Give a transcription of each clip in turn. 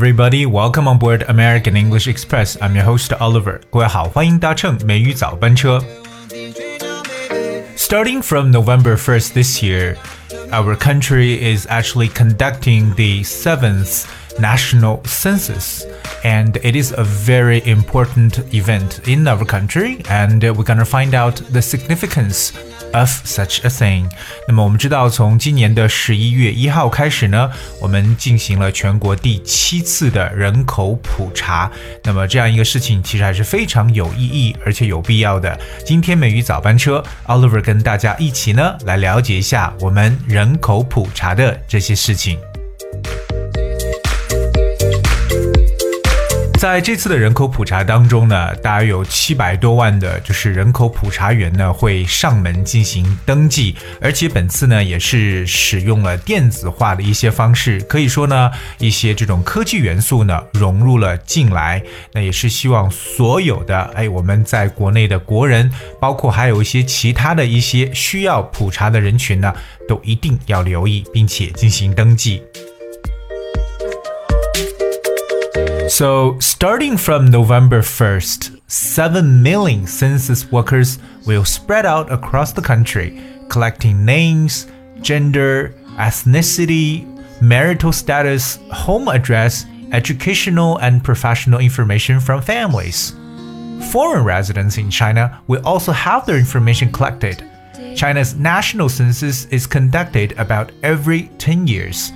everybody. Welcome on board American English Express. I'm your host Oliver. 各位好，欢迎搭乘美语早班车。Starting from November 1st this year, our country is actually conducting the seventh national census and it is a very important event in our country and we're going to find out the significance of such a thing。那么我们知道，从今年的十一月一号开始呢，我们进行了全国第七次的人口普查。那么这样一个事情其实还是非常有意义而且有必要的。今天美语早班车，Oliver 跟大家一起呢来了解一下我们人口普查的这些事情。 在这次的人口普查当中呢，大约有七百多万的，就是人口普查员呢会上门进行登记，而且本次呢也是使用了电子化的一些方式，可以说呢一些这种科技元素呢融入了进来，那也是希望所有的哎我们在国内的国人，包括还有一些其他的一些需要普查的人群呢，都一定要留意并且进行登记。So, starting from November 1st, 7 million census workers will spread out across the country, collecting names, gender, ethnicity, marital status, home address, educational and professional information from families. Foreign residents in China will also have their information collected. China's national census is conducted about every 10 years.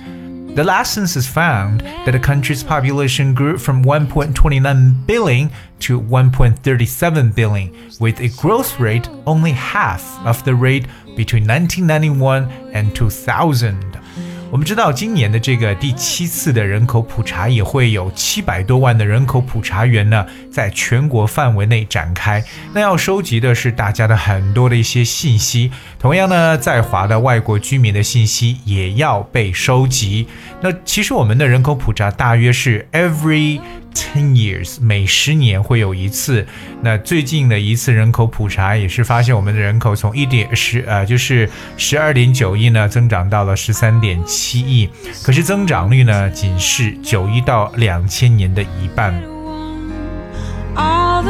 The last census found that the country's population grew from 1.29 billion to 1.37 billion, with a growth rate only half of the rate between 1991 and 2000. 我们知道，今年的这个第七次的人口普查也会有七百多万的人口普查员呢，在全国范围内展开。那要收集的是大家的很多的一些信息，同样呢，在华的外国居民的信息也要被收集。那其实我们的人口普查大约是 every。Ten years，每十年会有一次。那最近的一次人口普查也是发现，我们的人口从一点十呃，就是十二点九亿呢，增长到了十三点七亿。可是增长率呢，仅是九一到两千年的一半。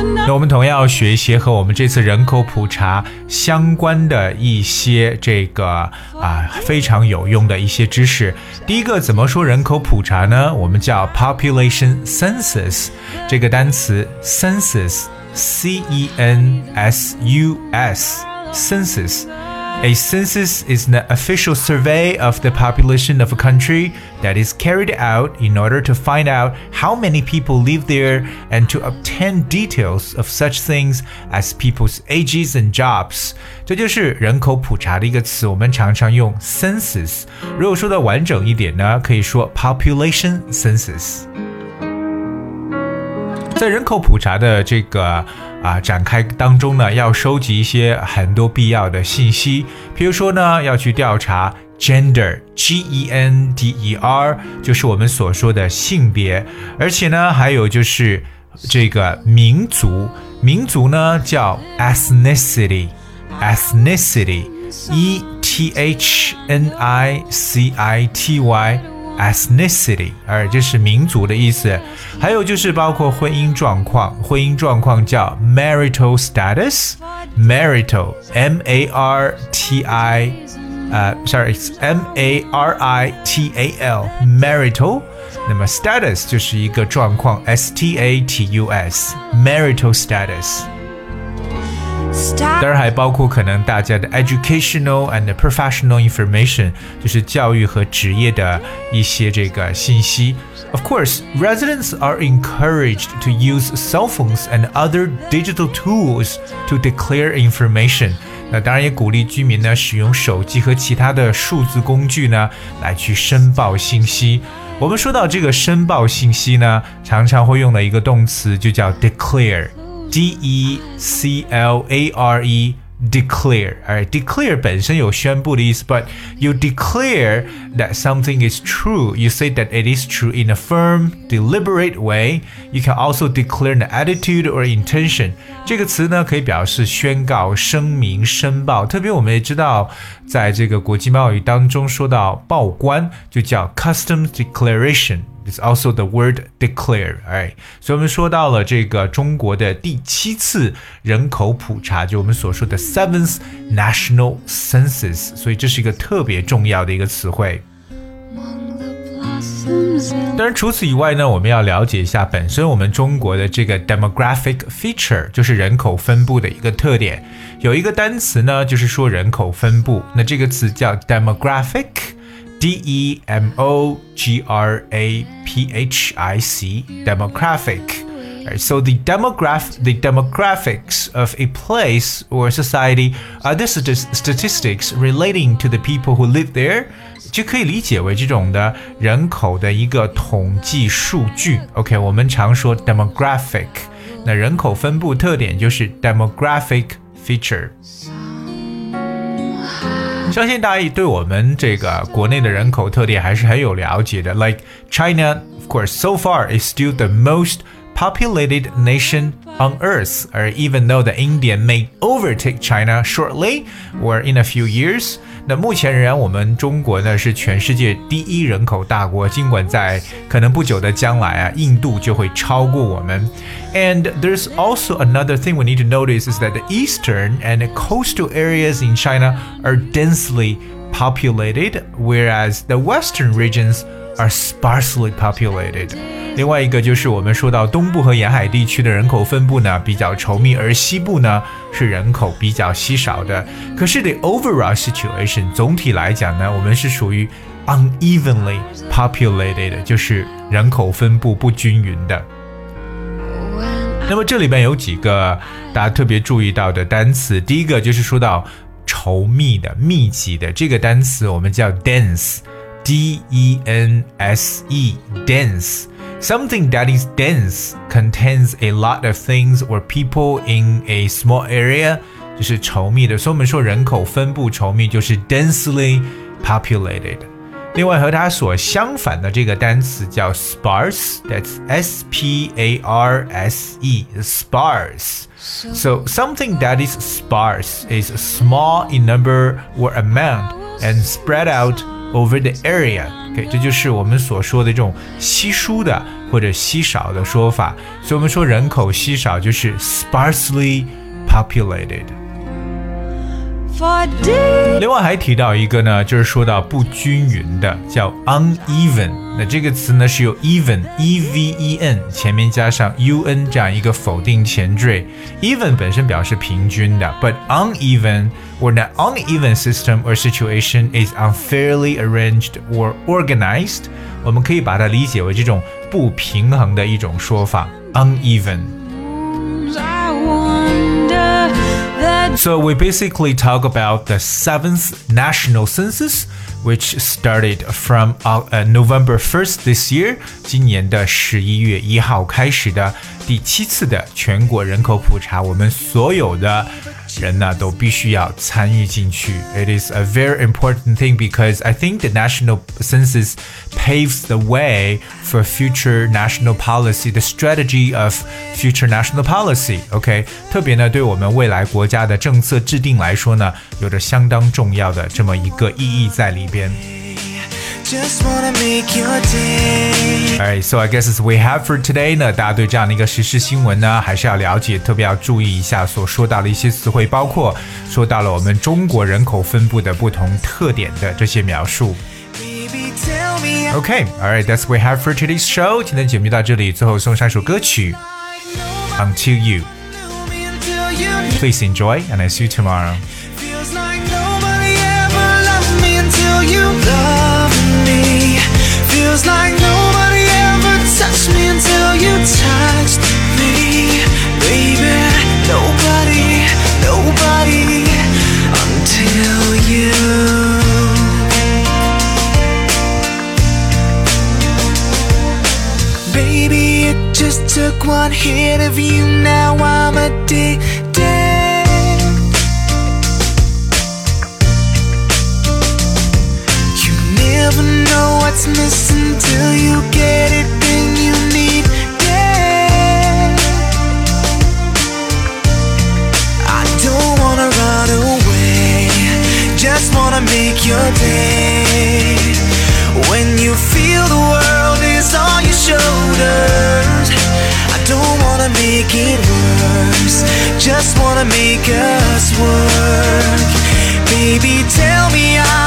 那我们同样要学一些和我们这次人口普查相关的一些这个啊非常有用的一些知识。第一个怎么说人口普查呢？我们叫 population census 这个单词 census，c e n s u s，census。A census is an official survey of the population of a country that is carried out in order to find out how many people live there and to obtain details of such things as people's ages and jobs。这就是人口普查的一个词，我们常常用 census。如果说的完整一点呢，可以说 population census。在人口普查的这个 啊展开当中呢，要收集一些很多必要的信息，比如说呢，要去调查 gender，g e n d e r，就是我们所说的性别，而且呢，还有就是这个民族，民族呢叫 ethnicity，ethnicity，e t h n i c i t y。ethnicity，而这是民族的意思。还有就是包括婚姻状况，婚姻状况叫 marital status，marital，m a r t i，呃，sorry，m a r i t a l，marital。那么 status 就是一个状况，s t a t u s，marital status。 当然还包括可能大家的 educational and professional information，就是教育和职业的一些这个信息。Of course, residents are encouraged to use cell phones and other digital tools to declare information. 那当然也鼓励居民呢使用手机和其他的数字工具呢来去申报信息。我们说到这个申报信息呢，常常会用的一个动词就叫 declare。 D E C L A R E declare. Alright, declare 本身有宣布的意思，but you declare that something is true. You say that it is true in a firm, deliberate way. You can also declare an attitude or intention. 这个词呢，可以表示宣告、声明、申报。特别我们也知道，在这个国际贸易当中，说到报关就叫 customs declaration。 It's also the word declare. Alright，所以我们说到了这个中国的第七次人口普查，就我们所说的 seventh national census。所以这是一个特别重要的一个词汇。当然，除此以外呢，我们要了解一下本身我们中国的这个 demographic feature，就是人口分布的一个特点。有一个单词呢，就是说人口分布，那这个词叫 demographic。D E M O G R A P H I C demographic. Right, so the demograph the demographics of a place or society are the statistics relating to the people who live there，就可以理解为这种的人口的一个统计数据。OK，我们常说 demographic，那人口分布特点就是 demographic feature。 相信大家对我们这个国内的人口特点还是很有了解的。Like China, of course, so far is still the most populated nation on earth. Or even though the India may overtake China shortly or in a few years. 那目前仍然，我们中国呢是全世界第一人口大国。尽管在可能不久的将来啊，印度就会超过我们。And there's also another thing we need to notice is that the eastern and coastal areas in China are densely populated, whereas the western regions are sparsely populated. 另外一个就是我们说到东部和沿海地区的人口分布呢比较稠密，而西部呢是人口比较稀少的。可是 the overall situation 总体来讲呢，我们是属于 unevenly populated，就是人口分布不均匀的。那么这里边有几个大家特别注意到的单词，第一个就是说到稠密的、密集的这个单词，我们叫 dense dense，d e n s e，dense。Something that is dense contains a lot of things or people in a small area，就是稠密的。所以我们说人口分布稠密就是 densely populated。另外和它所相反的这个单词叫 sparse，that's S P A R S E，sparse。So something that is sparse is small in number or amount and spread out over the area。OK，这就是我们所说的这种稀疏的或者稀少的说法。所以我们说人口稀少就是 sparsely populated。另外还提到一个呢，就是说到不均匀的，叫 uneven。那这个词呢是由 even，e v e n 前面加上 u n 这样一个否定前缀。even 本身表示平均的，but uneven or an uneven system or situation is unfairly arranged or organized。我们可以把它理解为这种不平衡的一种说法，uneven。So we basically talk about the seventh national census, which started from uh, November 1st this year，今年的十一月一号开始的第七次的全国人口普查，我们所有的 人呢都必须要参与进去。It is a very important thing because I think the national census paves the way for future national policy, the strategy of future national policy. OK，特别呢对我们未来国家的政策制定来说呢，有着相当重要的这么一个意义在里边。 Alright, so I guess as we have for today 呢，大家对这样的一个时事新闻呢，还是要了解，特别要注意一下所说到的一些词汇，包括说到了我们中国人口分布的不同特点的这些描述。Okay, alright, that's we have for today's show. 今天节目到这里，最后送上一首歌曲，Until You. Please enjoy, and I see you tomorrow. Feels like nobody ever touched me until you touched me, baby. Nobody, nobody until you. Baby, it just took one hit of you. Now I'm addicted. make your day when you feel the world is on your shoulders. I don't wanna make it worse, just wanna make us work. Baby, tell me I.